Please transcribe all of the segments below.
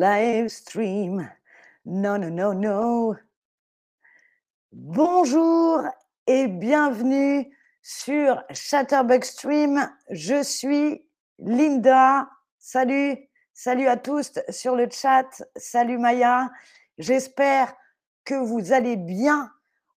live stream. Non, non, non, non. Bonjour et bienvenue sur Chatterbug Stream. Je suis Linda. Salut, salut à tous sur le chat. Salut Maya. J'espère que vous allez bien.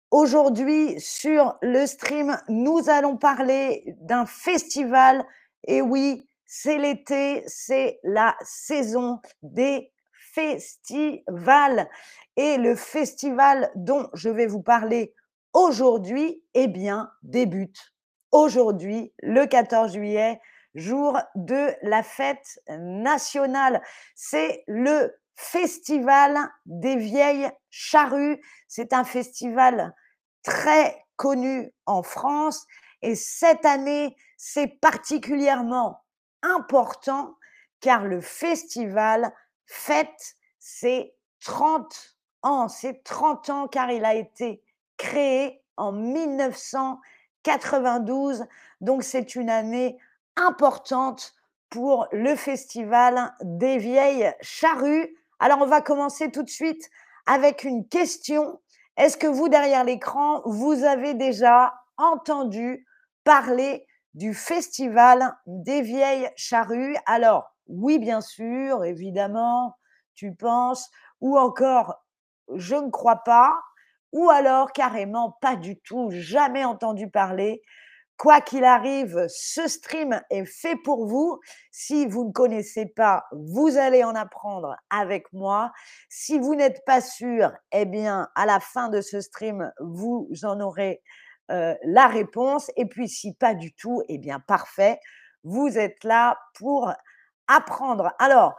Aujourd'hui, sur le stream, nous allons parler d'un festival. Et oui, c'est l'été, c'est la saison des festivals. Et le festival dont je vais vous parler aujourd'hui, eh bien, débute aujourd'hui, le 14 juillet, jour de la fête nationale. C'est le festival des vieilles charrues. C'est un festival très connu en France et cette année, c'est particulièrement important car le festival fête ses 30 ans. C'est 30 ans car il a été créé en 1992. Donc c'est une année importante pour le festival des vieilles charrues. Alors on va commencer tout de suite avec une question. Est-ce que vous, derrière l'écran, vous avez déjà entendu parler du Festival des vieilles charrues. Alors, oui, bien sûr, évidemment, tu penses, ou encore, je ne crois pas, ou alors carrément pas du tout, jamais entendu parler. Quoi qu'il arrive, ce stream est fait pour vous. Si vous ne connaissez pas, vous allez en apprendre avec moi. Si vous n'êtes pas sûr, eh bien, à la fin de ce stream, vous en aurez euh, la réponse. Et puis, si pas du tout, eh bien, parfait. Vous êtes là pour apprendre. Alors,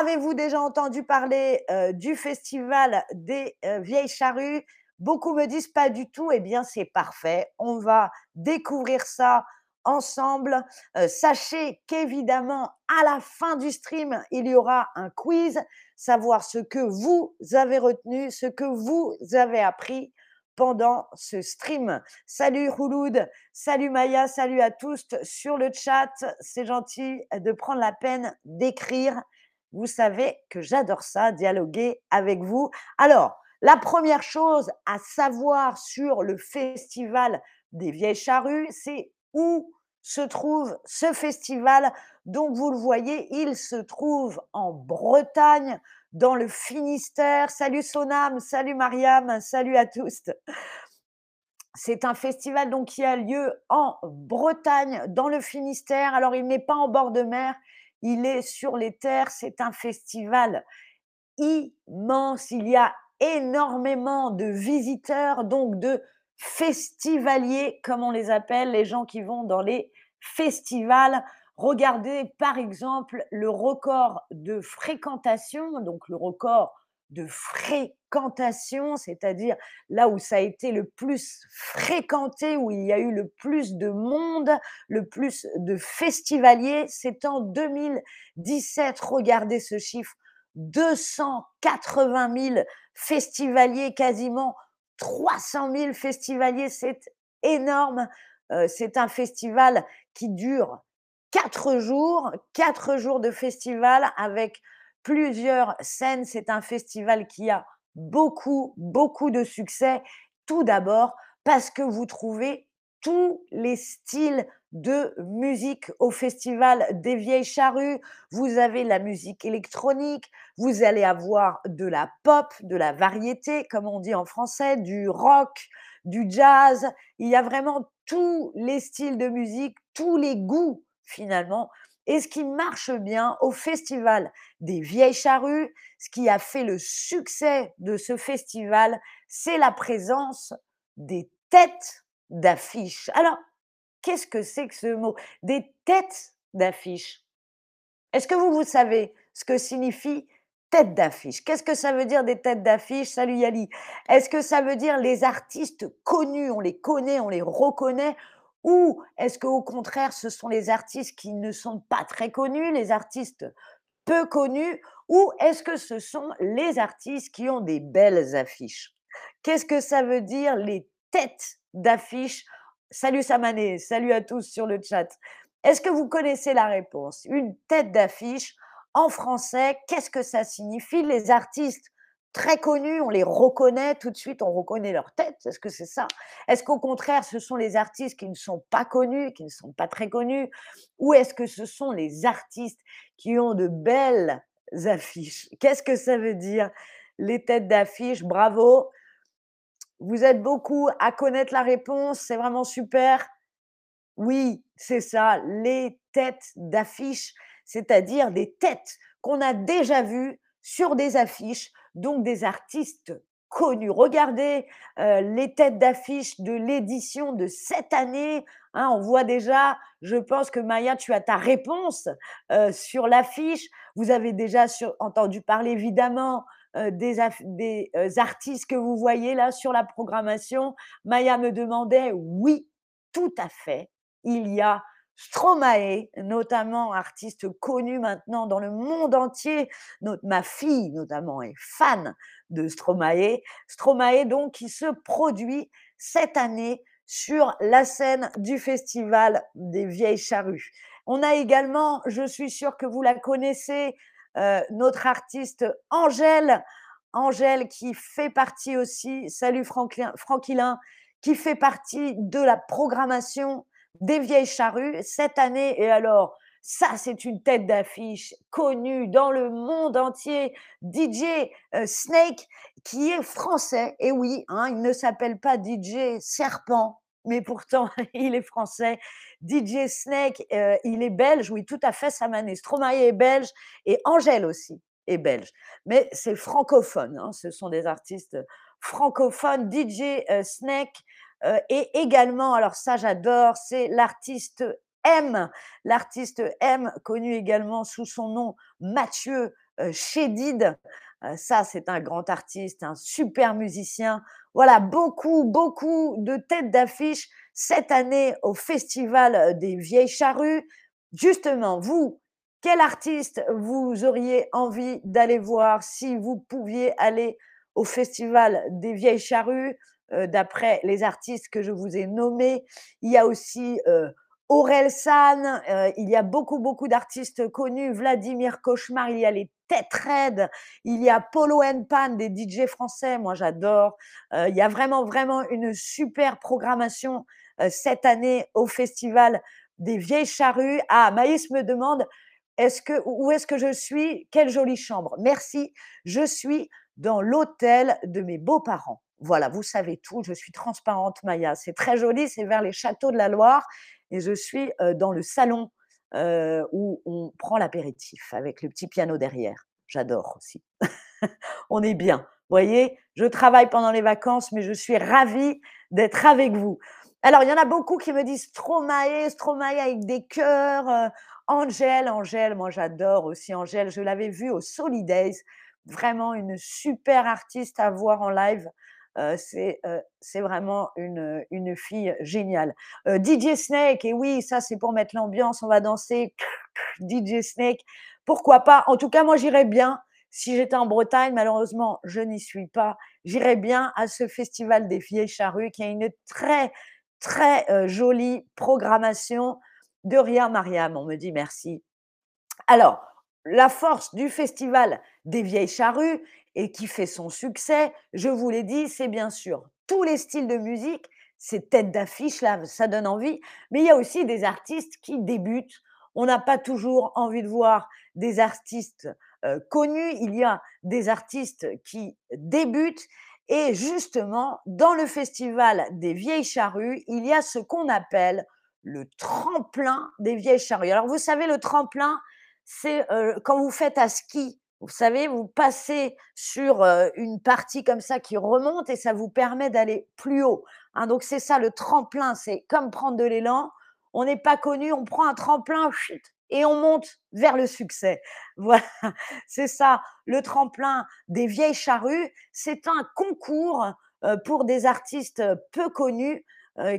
avez-vous déjà entendu parler euh, du festival des euh, vieilles charrues? Beaucoup me disent pas du tout. Eh bien, c'est parfait. On va découvrir ça ensemble. sachez qu'évidemment, à la fin du stream, il y aura un quiz, savoir ce que vous avez retenu, ce que vous avez appris pendant ce stream. Salut Rouloud, salut Maya, salut à tous sur le chat. C'est gentil de prendre la peine d'écrire. Vous savez que j'adore ça, dialoguer avec vous. Alors, la première chose à savoir sur le festival des vieilles charrues, c'est où se trouve ce festival. Donc, vous le voyez, il se trouve en Bretagne, dans le Finistère. Salut Sonam, salut Mariam, salut à tous. C'est un festival donc qui a lieu en Bretagne, dans le Finistère. Alors, il n'est pas en bord de mer, il est sur les terres. C'est un festival immense. Il y a énormément de visiteurs, donc de festivaliers, comme on les appelle, les gens qui vont dans les festivals. Regardez par exemple le record de fréquentation, donc le record de fréquentation, c'est-à-dire là où ça a été le plus fréquenté, où il y a eu le plus de monde, le plus de festivaliers, c'est en 2017. Regardez ce chiffre, 280 000 festivaliers, quasiment 300 000 festivaliers, c'est énorme. Euh, c'est un festival qui dure quatre jours, quatre jours de festival avec plusieurs scènes. C'est un festival qui a beaucoup, beaucoup de succès. Tout d'abord parce que vous trouvez tous les styles de musique au festival des vieilles charrues. Vous avez la musique électronique, vous allez avoir de la pop, de la variété, comme on dit en français, du rock, du jazz. Il y a vraiment tous les styles de musique, tous les goûts finalement. Et ce qui marche bien au festival des vieilles charrues, ce qui a fait le succès de ce festival, c'est la présence des têtes d'affiches. Alors, qu'est-ce que c'est que ce mot? Des têtes d'affiches. Est-ce que vous, vous savez ce que signifie tête d'affiche? Qu'est-ce que ça veut dire des têtes d'affiche Salut Yali. Est-ce que ça veut dire les artistes connus? On les connaît, on les reconnaît ou est-ce qu'au contraire, ce sont les artistes qui ne sont pas très connus, les artistes peu connus, ou est-ce que ce sont les artistes qui ont des belles affiches? Qu'est-ce que ça veut dire les têtes d'affiches? Salut Samané, salut à tous sur le chat. Est-ce que vous connaissez la réponse? Une tête d'affiche, en français. Qu'est-ce que ça signifie? Les artistes très connus, on les reconnaît tout de suite, on reconnaît leur tête. Est-ce que c'est ça Est-ce qu'au contraire, ce sont les artistes qui ne sont pas connus, qui ne sont pas très connus? Ou est-ce que ce sont les artistes qui ont de belles affiches? Qu'est-ce que ça veut dire Les têtes d'affiches, bravo. Vous êtes beaucoup à connaître la réponse, c'est vraiment super. Oui, c'est ça, les têtes d'affiches, c'est-à-dire des têtes qu'on a déjà vues sur des affiches, donc des artistes connus. Regardez les têtes d'affiches de l'édition de cette année. Hein, on voit déjà, je pense que Maya, tu as ta réponse sur l'affiche. Vous avez déjà entendu parler évidemment des, artistes que vous voyez là sur la programmation. Maya me demandait, oui, tout à fait. Il y a Stromae, notamment artiste connu maintenant dans le monde entier. Ma fille, notamment, est fan de Stromae. Stromae, donc, qui se produit cette année sur la scène du Festival des Vieilles Charrues. On a également, je suis sûre que vous la connaissez, euh, notre artiste Angèle. Angèle qui fait partie aussi, salut Franquilin, qui fait partie de la programmation des vieilles charrues cette année. Et alors, ça, c'est une tête d'affiche connue dans le monde entier. DJ euh, Snake, qui est français. Et oui, hein, il ne s'appelle pas DJ Serpent, mais pourtant, il est français. DJ Snake, euh, il est belge. Oui, tout à fait, Samané. Stromae est belge et Angèle aussi est belge. Mais c'est francophone. Hein, ce sont des artistes francophones. DJ euh, Snake, euh, et également, alors ça j'adore, c'est l'artiste M, l'artiste M, connu également sous son nom Mathieu euh, Chédid. Euh, ça, c'est un grand artiste, un super musicien. Voilà, beaucoup, beaucoup de têtes d'affiche cette année au Festival des Vieilles Charrues. Justement, vous, quel artiste vous auriez envie d'aller voir si vous pouviez aller au Festival des Vieilles Charrues? Euh, d'après les artistes que je vous ai nommés. Il y a aussi euh, Aurel San, euh, il y a beaucoup, beaucoup d'artistes connus, Vladimir Cauchemar, il y a les Tête Red, il y a Polo Pan, des DJ français, moi j'adore. il y a vraiment, vraiment une super programmation cette année au Festival des Vieilles Charrues. Ah, Maïs me demande est-ce que, où est-ce que je suis? Quelle jolie chambre. Merci. Je suis dans l'hôtel de mes beaux-parents. Voilà, vous savez tout. Je suis transparente, Maya. C'est très joli. C'est vers les châteaux de la Loire. Et je suis dans le salon où on prend l'apéritif avec le petit piano derrière. J'adore aussi. on est bien. Vous voyez, je travaille pendant les vacances, mais je suis ravie d'être avec vous. Alors, il y en a beaucoup qui me disent Stromae, Stromae avec des cœurs. Angèle, Angèle, moi j'adore aussi Angèle. Je l'avais vue au Solidays. Vraiment une super artiste à voir en live c'est vraiment une, une, fille géniale. DJ Snake, et oui, ça c'est pour mettre l'ambiance, on va danser. DJ Snake, pourquoi pas? En tout cas, moi j'irais bien. Si j'étais en Bretagne, malheureusement, je n'y suis pas. J'irais bien à ce festival des vieilles charrues qui a une très, très jolie programmation. De rien, Mariam, on me dit merci. Alors, la force du festival des vieilles charrues, et qui fait son succès, je vous l'ai dit, c'est bien sûr tous les styles de musique, ces têtes d'affiche là, ça donne envie, mais il y a aussi des artistes qui débutent. On n'a pas toujours envie de voir des artistes connus, il y a des artistes qui débutent et justement, dans le festival des vieilles charrues, il y a ce qu'on appelle le tremplin des vieilles charrues. Alors vous savez, le tremplin, c'est quand vous faites à ski, vous savez, vous passez sur une partie comme ça qui remonte et ça vous permet d'aller plus haut. Hein. donc c'est ça le tremplin, c'est comme prendre de l'élan. On n'est pas connu, on prend un tremplin et on monte vers le succès. Voilà, c'est ça le tremplin des vieilles charrues. C'est un concours pour des artistes peu connus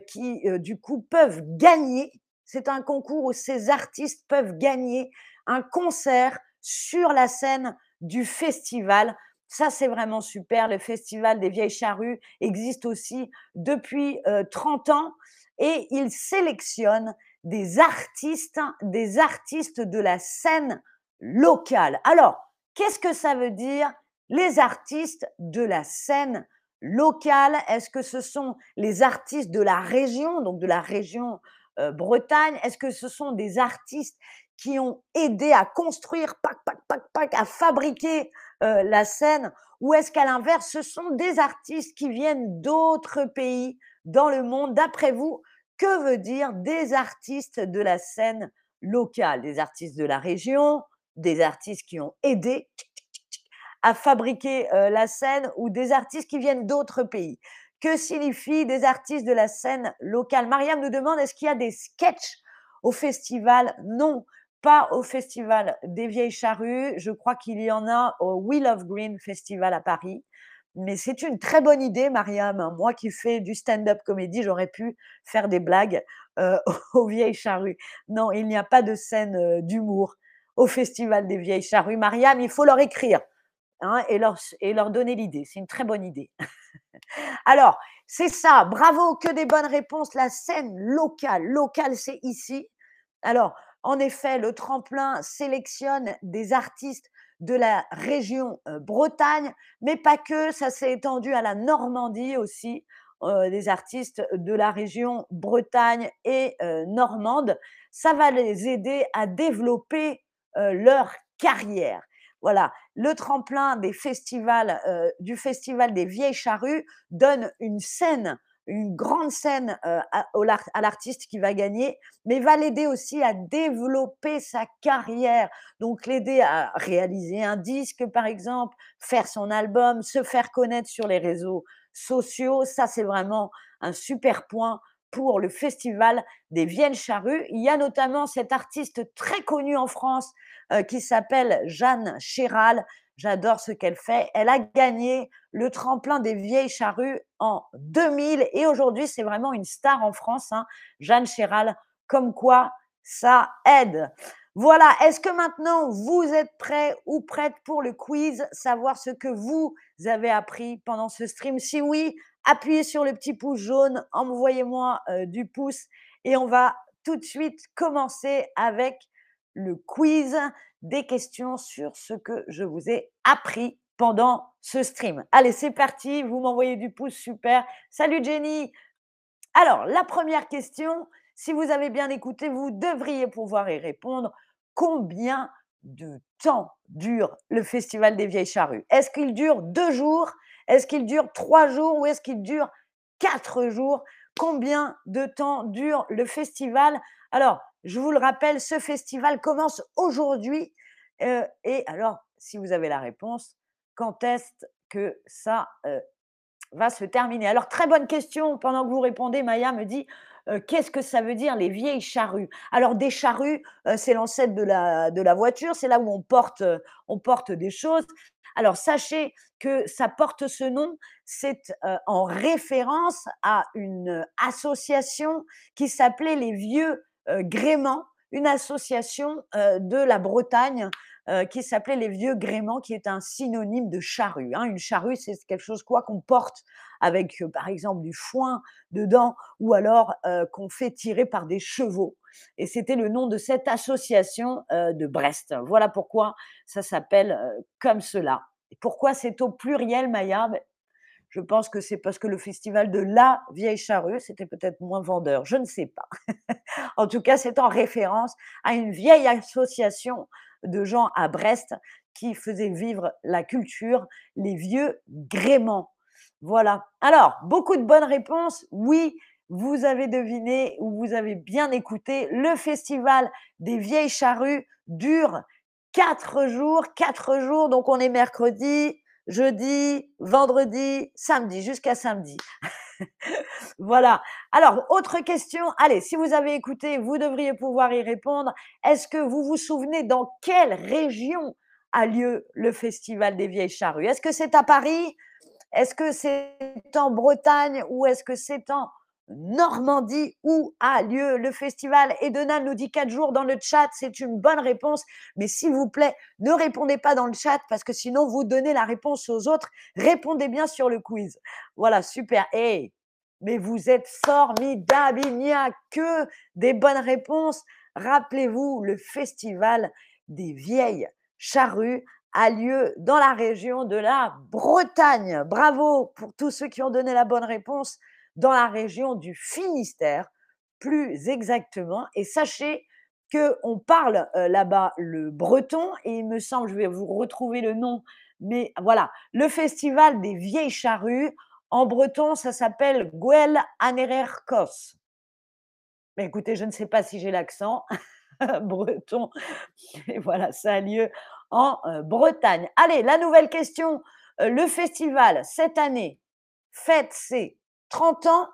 qui du coup peuvent gagner. C'est un concours où ces artistes peuvent gagner un concert sur la scène du festival. Ça, c'est vraiment super. Le festival des vieilles charrues existe aussi depuis 30 euh, ans et il sélectionne des artistes, des artistes de la scène locale. Alors, qu'est-ce que ça veut dire les artistes de la scène locale? Est-ce que ce sont les artistes de la région, donc de la région euh, Bretagne? Est-ce que ce sont des artistes qui ont aidé à construire, à fabriquer euh, la scène Ou est-ce qu'à l'inverse, ce sont des artistes qui viennent d'autres pays dans le monde? D'après vous, que veut dire des artistes de la scène locale? Des artistes de la région, des artistes qui ont aidé à fabriquer euh, la scène ou des artistes qui viennent d'autres pays? Que signifie des artistes de la scène locale? Mariam nous demande est-ce qu'il y a des sketchs au festival? Non, pas au festival des Vieilles Charrues. Je crois qu'il y en a au Wheel of Green Festival à Paris. Mais c'est une très bonne idée, Mariam. Moi qui fais du stand-up comédie, j'aurais pu faire des blagues euh, aux Vieilles Charrues. Non, il n'y a pas de scène euh, d'humour au Festival des Vieilles Charrues. Mariam, il faut leur écrire hein, et, leur, et leur donner l'idée. C'est une très bonne idée. Alors, c'est ça. Bravo, que des bonnes réponses. La scène locale. Locale, c'est ici. Alors, en effet, le tremplin sélectionne des artistes de la région Bretagne, mais pas que, ça s'est étendu à la Normandie aussi, des artistes de la région Bretagne et normande. Ça va les aider à développer leur carrière. Voilà, le tremplin des festivals, du Festival des Vieilles Charrues donne une scène une grande scène à, l'artiste qui va gagner, mais va l'aider aussi à développer sa carrière. Donc l'aider à réaliser un disque, par exemple, faire son album, se faire connaître sur les réseaux sociaux. Ça, c'est vraiment un super point pour le festival des Viennes Charrues. Il y a notamment cet artiste très connu en France qui s'appelle Jeanne Chéral, J'adore ce qu'elle fait. Elle a gagné le tremplin des vieilles charrues en 2000 et aujourd'hui, c'est vraiment une star en France, hein. Jeanne Chéral. Comme quoi, ça aide. Voilà, est-ce que maintenant vous êtes prêts ou prêtes pour le quiz, savoir ce que vous avez appris pendant ce stream? Si oui, appuyez sur le petit pouce jaune, envoyez-moi euh, du pouce et on va tout de suite commencer avec le quiz des questions sur ce que je vous ai appris pendant ce stream. Allez, c'est parti, vous m'envoyez du pouce, super. Salut Jenny. Alors, la première question, si vous avez bien écouté, vous devriez pouvoir y répondre. Combien de temps dure le Festival des Vieilles Charrues? Est-ce qu'il dure deux jours? Est-ce qu'il dure trois jours? Ou est-ce qu'il dure quatre jours? Combien de temps dure le festival? Alors, je vous le rappelle, ce festival commence aujourd'hui. Euh, et alors, si vous avez la réponse, quand est-ce que ça va se terminer? Alors, très bonne question. Pendant que vous répondez, Maya me dit qu'est-ce que ça veut dire les vieilles charrues? Alors, des charrues, c'est l'ancêtre de la, voiture, c'est là où on porte, on porte des choses. Alors, sachez que ça porte ce nom, c'est en référence à une association qui s'appelait les Vieux Gréement, une association de la Bretagne euh, qui s'appelait les Vieux Gréments, qui est un synonyme de charrue. Hein. Une charrue, c'est quelque chose quoi qu'on porte avec, par exemple, du foin dedans, ou alors qu'on fait tirer par des chevaux. Et c'était le nom de cette association de Brest. Voilà pourquoi ça s'appelle comme cela. Et pourquoi c'est au pluriel, Maya? Ben, je pense que c'est parce que le festival de la vieille charrue, c'était peut-être moins vendeur, je ne sais pas. en tout cas, c'est en référence à une vieille association de gens à Brest qui faisait vivre la culture, les vieux gréments. Voilà. Alors, beaucoup de bonnes réponses. Oui, vous avez deviné ou vous avez bien écouté. Le festival des vieilles charrues dure quatre jours. Quatre jours, donc on est mercredi, jeudi, vendredi, samedi, jusqu'à samedi. voilà. Alors, autre question. Allez, si vous avez écouté, vous devriez pouvoir y répondre. Est-ce que vous vous souvenez dans quelle région a lieu le Festival des Vieilles Charrues? Est-ce que c'est à Paris? Est-ce que c'est en Bretagne? Ou est-ce que c'est en Normandie où a lieu le festival? Et Donald nous dit quatre jours dans le chat, c'est une bonne réponse. Mais s'il vous plaît, ne répondez pas dans le chat parce que sinon vous donnez la réponse aux autres. Répondez bien sur le quiz. Voilà, super. Et mais vous êtes formidable. Il n'y a que des bonnes réponses. Rappelez-vous le festival des vieilles charrues a lieu dans la région de la Bretagne. Bravo pour tous ceux qui ont donné la bonne réponse dans la région du Finistère, plus exactement. Et sachez qu'on parle là-bas le breton, et il me semble, je vais vous retrouver le nom, mais voilà, le festival des vieilles charrues, en breton, ça s'appelle Gwel Anererkos. Écoutez, je ne sais pas si j'ai l'accent breton. Et voilà, ça a lieu en Bretagne. Allez, la nouvelle question. Le festival, cette année, fête ses 30 ans,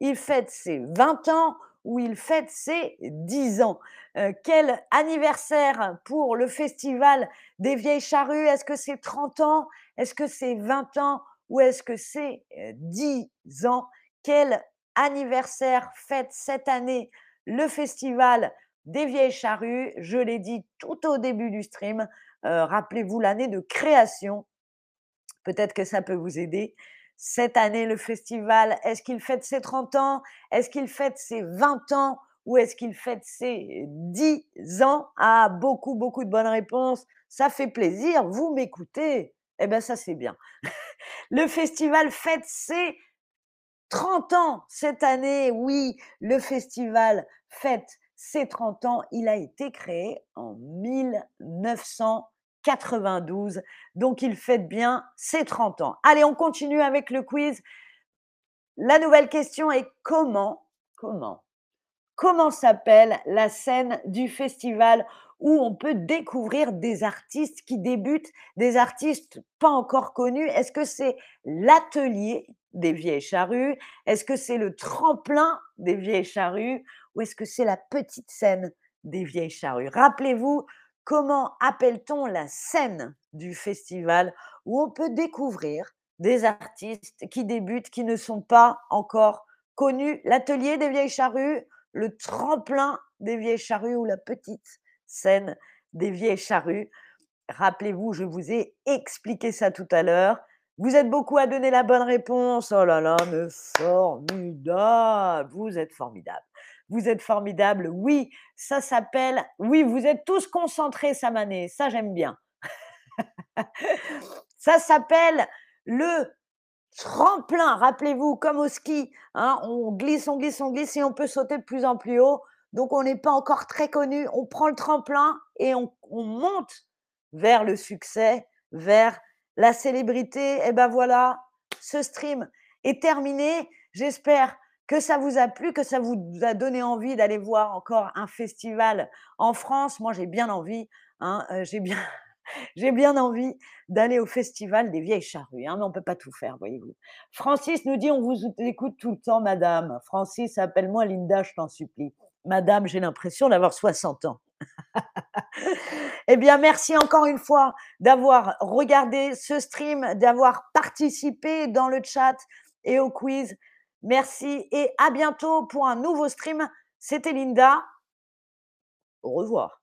il fête ses 20 ans ou il fête ses 10 ans. Euh, quel anniversaire pour le festival des vieilles charrues? Est-ce que c'est 30 ans? Est-ce que c'est 20 ans? Ou est-ce que c'est 10 ans? Quel anniversaire fête cette année le festival des vieilles charrues? Je l'ai dit tout au début du stream. Euh, rappelez-vous l'année de création. Peut-être que ça peut vous aider cette année, le festival, est-ce qu'il fête ses 30 ans? Est-ce qu'il fête ses 20 ans? Ou est-ce qu'il fête ses 10 ans? Ah, beaucoup, beaucoup de bonnes réponses. Ça fait plaisir. Vous m'écoutez Eh bien, ça, c'est bien. le festival fête ses 30 ans cette année. Oui, le festival fête ses 30 ans. Il a été créé en 1900. 92. Donc, il fête bien ses 30 ans. Allez, on continue avec le quiz. La nouvelle question est comment, comment, comment s'appelle la scène du festival où on peut découvrir des artistes qui débutent, des artistes pas encore connus? Est-ce que c'est l'atelier des vieilles charrues? Est-ce que c'est le tremplin des vieilles charrues? Ou est-ce que c'est la petite scène des vieilles charrues? Rappelez-vous, comment appelle-t-on la scène du festival où on peut découvrir des artistes qui débutent, qui ne sont pas encore connus? L'atelier des vieilles charrues, le tremplin des vieilles charrues ou la petite scène des vieilles charrues. Rappelez-vous, je vous ai expliqué ça tout à l'heure. Vous êtes beaucoup à donner la bonne réponse. Oh là là, mais formidable. Vous êtes formidable. Vous êtes formidable. Oui, ça s'appelle. Oui, vous êtes tous concentrés, Samané. Ça, j'aime bien. ça s'appelle le tremplin. Rappelez-vous, comme au ski, hein, on glisse, on glisse, on glisse et on peut sauter de plus en plus haut. Donc, on n'est pas encore très connu. On prend le tremplin et on, on monte vers le succès, vers la célébrité. Et ben voilà, ce stream est terminé. J'espère que ça vous a plu, que ça vous a donné envie d'aller voir encore un festival en France? Moi, j'ai bien envie, hein, euh, j'ai bien, envie d'aller au festival des vieilles charrues, hein, mais on ne peut pas tout faire, voyez-vous. Francis nous dit, on vous écoute tout le temps, madame. Francis, appelle-moi Linda, je t'en supplie. Madame, j'ai l'impression d'avoir 60 ans. eh bien, merci encore une fois d'avoir regardé ce stream, d'avoir participé dans le chat et au quiz. Merci et à bientôt pour un nouveau stream. C'était Linda. Au revoir.